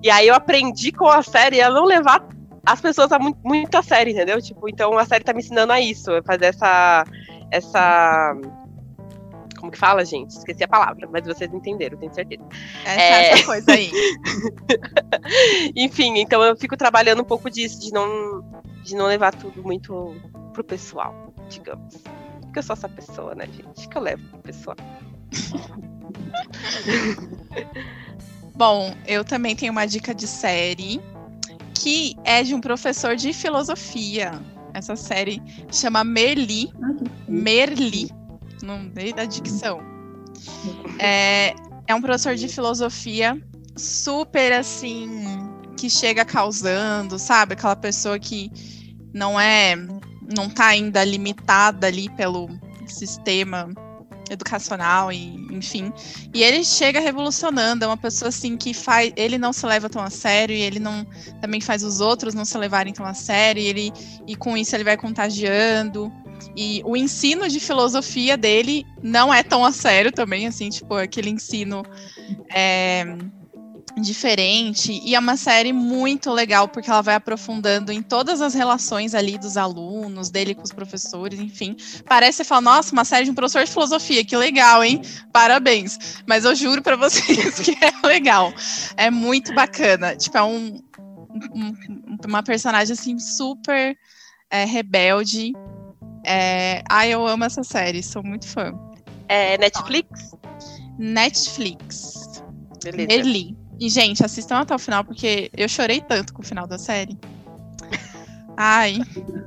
E aí eu aprendi com a série a não levar as pessoas a muito, muito a sério, entendeu? Tipo, então a série tá me ensinando a isso, a fazer essa. essa Como que fala, gente? Esqueci a palavra, mas vocês entenderam, tenho certeza. Essa, é... essa coisa aí. <laughs> Enfim, então eu fico trabalhando um pouco disso, de não, de não levar tudo muito pro pessoal, digamos. Porque eu sou essa pessoa, né, gente? Que eu levo pro pessoal. <laughs> Bom, eu também tenho uma dica de série que é de um professor de filosofia. Essa série chama Merli. Merli. Não dei da dicção. É, é um professor de filosofia super assim que chega causando, sabe? Aquela pessoa que não é não tá ainda limitada ali pelo sistema educacional e enfim. E ele chega revolucionando, é uma pessoa assim que faz, ele não se leva tão a sério e ele não também faz os outros não se levarem tão a sério, e ele e com isso ele vai contagiando. E o ensino de filosofia dele não é tão a sério também, assim, tipo, aquele ensino é, diferente e é uma série muito legal porque ela vai aprofundando em todas as relações ali dos alunos, dele com os professores, enfim. Parece falar, nossa, uma série de um professor de filosofia, que legal, hein? Parabéns. Mas eu juro para <laughs> vocês que é legal. É muito bacana. Tipo, é um, um uma personagem assim super é, rebelde. É... Ai, eu amo essa série, sou muito fã. É Netflix? Netflix. Beleza. Merli. E, gente, assistam até o final, porque eu chorei tanto com o final da série. Ai,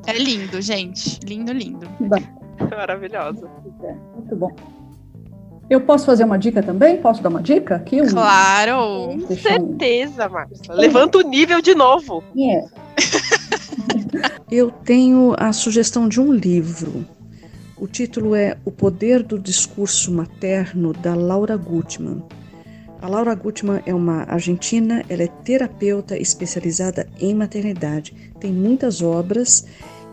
é lindo, gente. Lindo, lindo. Maravilhosa. Muito bom. Eu posso fazer uma dica também? Posso dar uma dica aqui? Um... Claro! Com certeza, Márcia. Levanta o nível de novo. É. <laughs> Eu tenho a sugestão de um livro. O título é O Poder do Discurso Materno, da Laura Gutman. A Laura Gutman é uma argentina, ela é terapeuta especializada em maternidade, tem muitas obras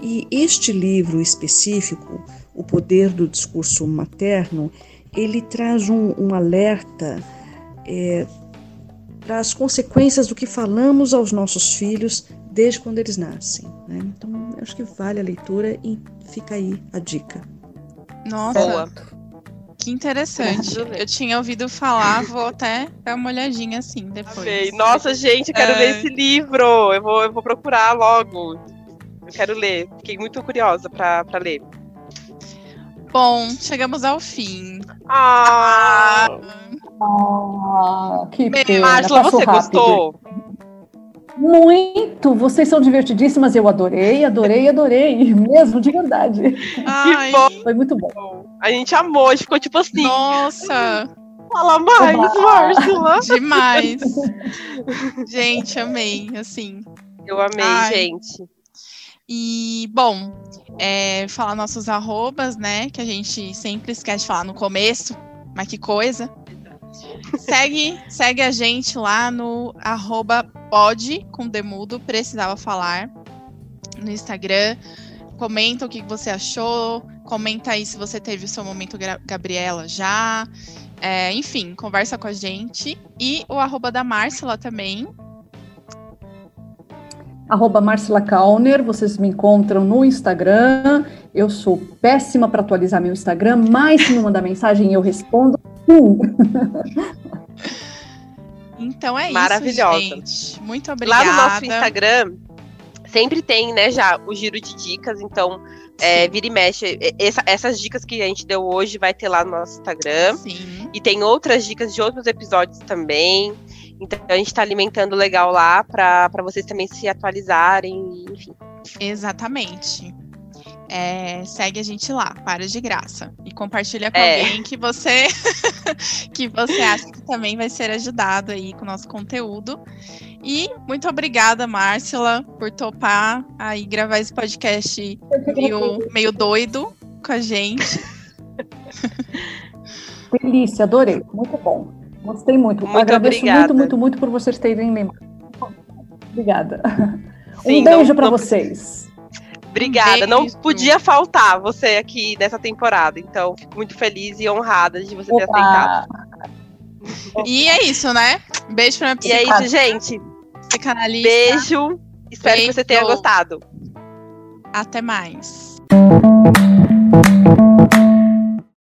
e este livro específico, O Poder do Discurso Materno, ele traz um, um alerta é, para as consequências do que falamos aos nossos filhos desde quando eles nascem. Né? Então, acho que vale a leitura e fica aí a dica. Nossa, Boa. Que interessante. Eu tinha ouvido falar, vou até dar uma olhadinha assim depois. Amei. Nossa, gente, eu quero é... ler esse livro. Eu vou, eu vou procurar logo. Eu quero ler. Fiquei muito curiosa para ler. Bom, chegamos ao fim. Ah! ah que pena. Márcia, você rápido. gostou? Muito! Vocês são divertidíssimas, eu adorei, adorei, adorei, <laughs> mesmo, de verdade. Ai. Que bom! Foi muito bom. A gente amou, a gente ficou tipo assim. Nossa! Fala mais, Márcia! Demais! gente, amei, assim. Eu amei, Ai. gente. E, bom, é, falar nossos arrobas, né? Que a gente sempre esquece de falar no começo, mas que coisa. Segue, segue a gente lá no arroba com demudo, precisava falar, no Instagram. Comenta o que você achou, comenta aí se você teve o seu momento Gabriela já. É, enfim, conversa com a gente. E o arroba da Márcia também. Arroba Marcela Kauner, vocês me encontram no Instagram. Eu sou péssima para atualizar meu Instagram, mas se me mandar mensagem eu respondo. Então é Maravilhosa. isso, gente. Muito obrigada. Lá no nosso Instagram sempre tem, né, já o giro de dicas, então é, vira e mexe. Essa, essas dicas que a gente deu hoje vai ter lá no nosso Instagram. Sim. E tem outras dicas de outros episódios também. Então a gente está alimentando legal lá para vocês também se atualizarem, enfim. Exatamente é, segue a gente lá, para de graça. E compartilha com é. alguém que você <laughs> que você acha que também vai ser ajudado aí com o nosso conteúdo. E muito obrigada, Márcia, por topar aí gravar esse podcast meio, meio doido com a gente. <laughs> Delícia, adorei. Muito bom. Gostei muito. muito Agradeço obrigada. muito, muito, muito por vocês terem lembrado. Obrigada. Sim, um beijo para vocês. Obrigada. Não podia faltar você aqui nessa temporada. Então, fico muito feliz e honrada de você ter Opa. aceitado. E é isso, né? Beijo pra minha E é isso, gente. Psicanalista. Beijo. Espero Beijo. que você tenha gostado. Até mais.